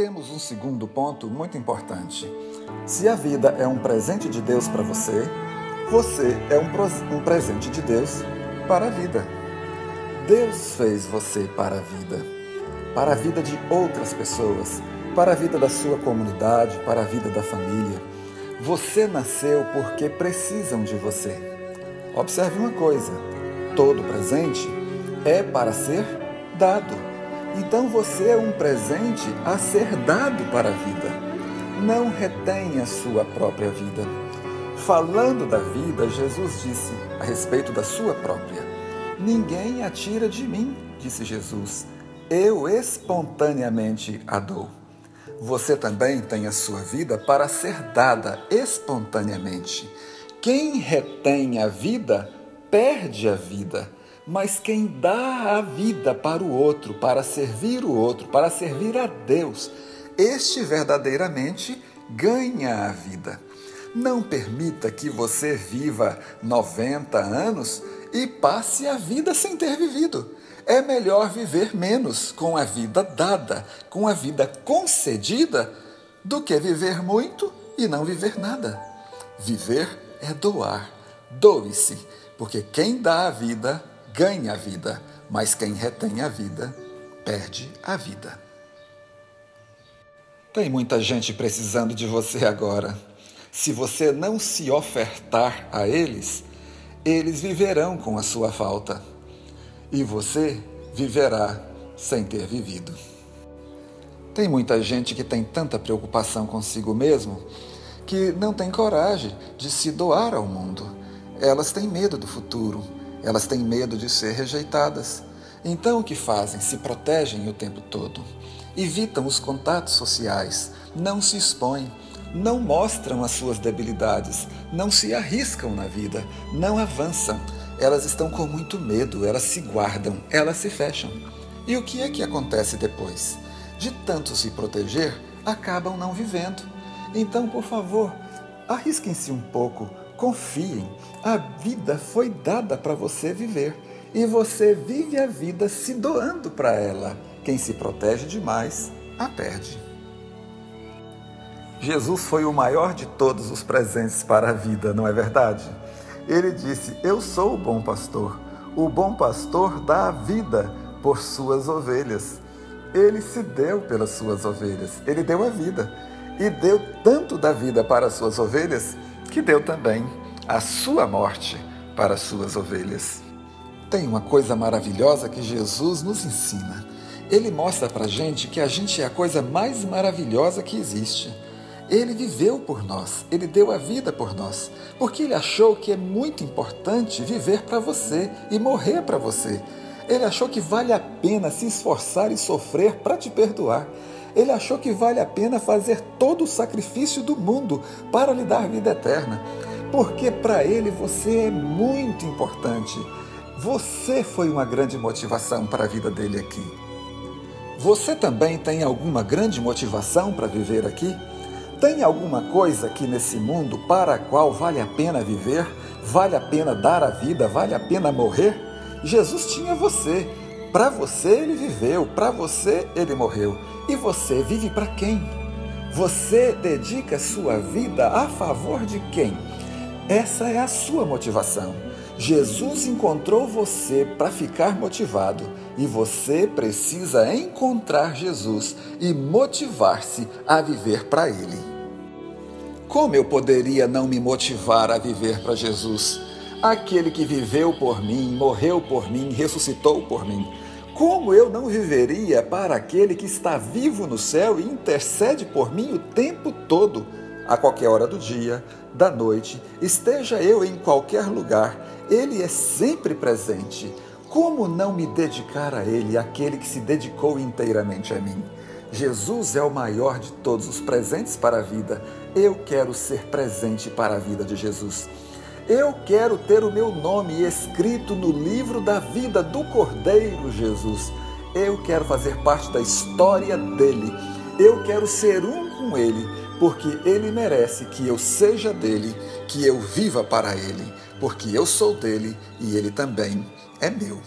temos um segundo ponto muito importante. Se a vida é um presente de Deus para você, você é um, um presente de Deus para a vida. Deus fez você para a vida, para a vida de outras pessoas, para a vida da sua comunidade, para a vida da família. Você nasceu porque precisam de você. Observe uma coisa: todo presente é para ser dado. Então você é um presente a ser dado para a vida. Não retém a sua própria vida. Falando da vida, Jesus disse a respeito da sua própria: Ninguém a tira de mim, disse Jesus. Eu espontaneamente a dou. Você também tem a sua vida para ser dada espontaneamente. Quem retém a vida, perde a vida. Mas quem dá a vida para o outro, para servir o outro, para servir a Deus, este verdadeiramente ganha a vida. Não permita que você viva 90 anos e passe a vida sem ter vivido. É melhor viver menos com a vida dada, com a vida concedida, do que viver muito e não viver nada. Viver é doar. Doe-se, porque quem dá a vida ganha a vida, mas quem retém a vida perde a vida. Tem muita gente precisando de você agora. Se você não se ofertar a eles, eles viverão com a sua falta. E você viverá sem ter vivido. Tem muita gente que tem tanta preocupação consigo mesmo que não tem coragem de se doar ao mundo. Elas têm medo do futuro elas têm medo de ser rejeitadas. Então o que fazem? Se protegem o tempo todo. Evitam os contatos sociais, não se expõem, não mostram as suas debilidades, não se arriscam na vida, não avançam. Elas estão com muito medo, elas se guardam, elas se fecham. E o que é que acontece depois? De tanto se proteger, acabam não vivendo. Então, por favor, arrisquem-se um pouco, Confiem, a vida foi dada para você viver e você vive a vida se doando para ela. Quem se protege demais, a perde. Jesus foi o maior de todos os presentes para a vida, não é verdade? Ele disse: Eu sou o bom pastor. O bom pastor dá a vida por suas ovelhas. Ele se deu pelas suas ovelhas, ele deu a vida. E deu tanto da vida para as suas ovelhas que deu também a sua morte para as suas ovelhas. Tem uma coisa maravilhosa que Jesus nos ensina. Ele mostra para a gente que a gente é a coisa mais maravilhosa que existe. Ele viveu por nós, ele deu a vida por nós, porque ele achou que é muito importante viver para você e morrer para você. Ele achou que vale a pena se esforçar e sofrer para te perdoar. Ele achou que vale a pena fazer todo o sacrifício do mundo para lhe dar vida eterna, porque para ele você é muito importante. Você foi uma grande motivação para a vida dele aqui. Você também tem alguma grande motivação para viver aqui? Tem alguma coisa aqui nesse mundo para a qual vale a pena viver, vale a pena dar a vida, vale a pena morrer? Jesus tinha você. Para você ele viveu, para você ele morreu. E você vive para quem? Você dedica sua vida a favor de quem? Essa é a sua motivação. Jesus encontrou você para ficar motivado e você precisa encontrar Jesus e motivar-se a viver para Ele. Como eu poderia não me motivar a viver para Jesus? Aquele que viveu por mim, morreu por mim, ressuscitou por mim. Como eu não viveria para aquele que está vivo no céu e intercede por mim o tempo todo, a qualquer hora do dia, da noite, esteja eu em qualquer lugar, ele é sempre presente. Como não me dedicar a ele, aquele que se dedicou inteiramente a mim? Jesus é o maior de todos os presentes para a vida. Eu quero ser presente para a vida de Jesus. Eu quero ter o meu nome escrito no livro da vida do Cordeiro Jesus. Eu quero fazer parte da história dele. Eu quero ser um com ele, porque ele merece que eu seja dele, que eu viva para ele, porque eu sou dele e ele também é meu.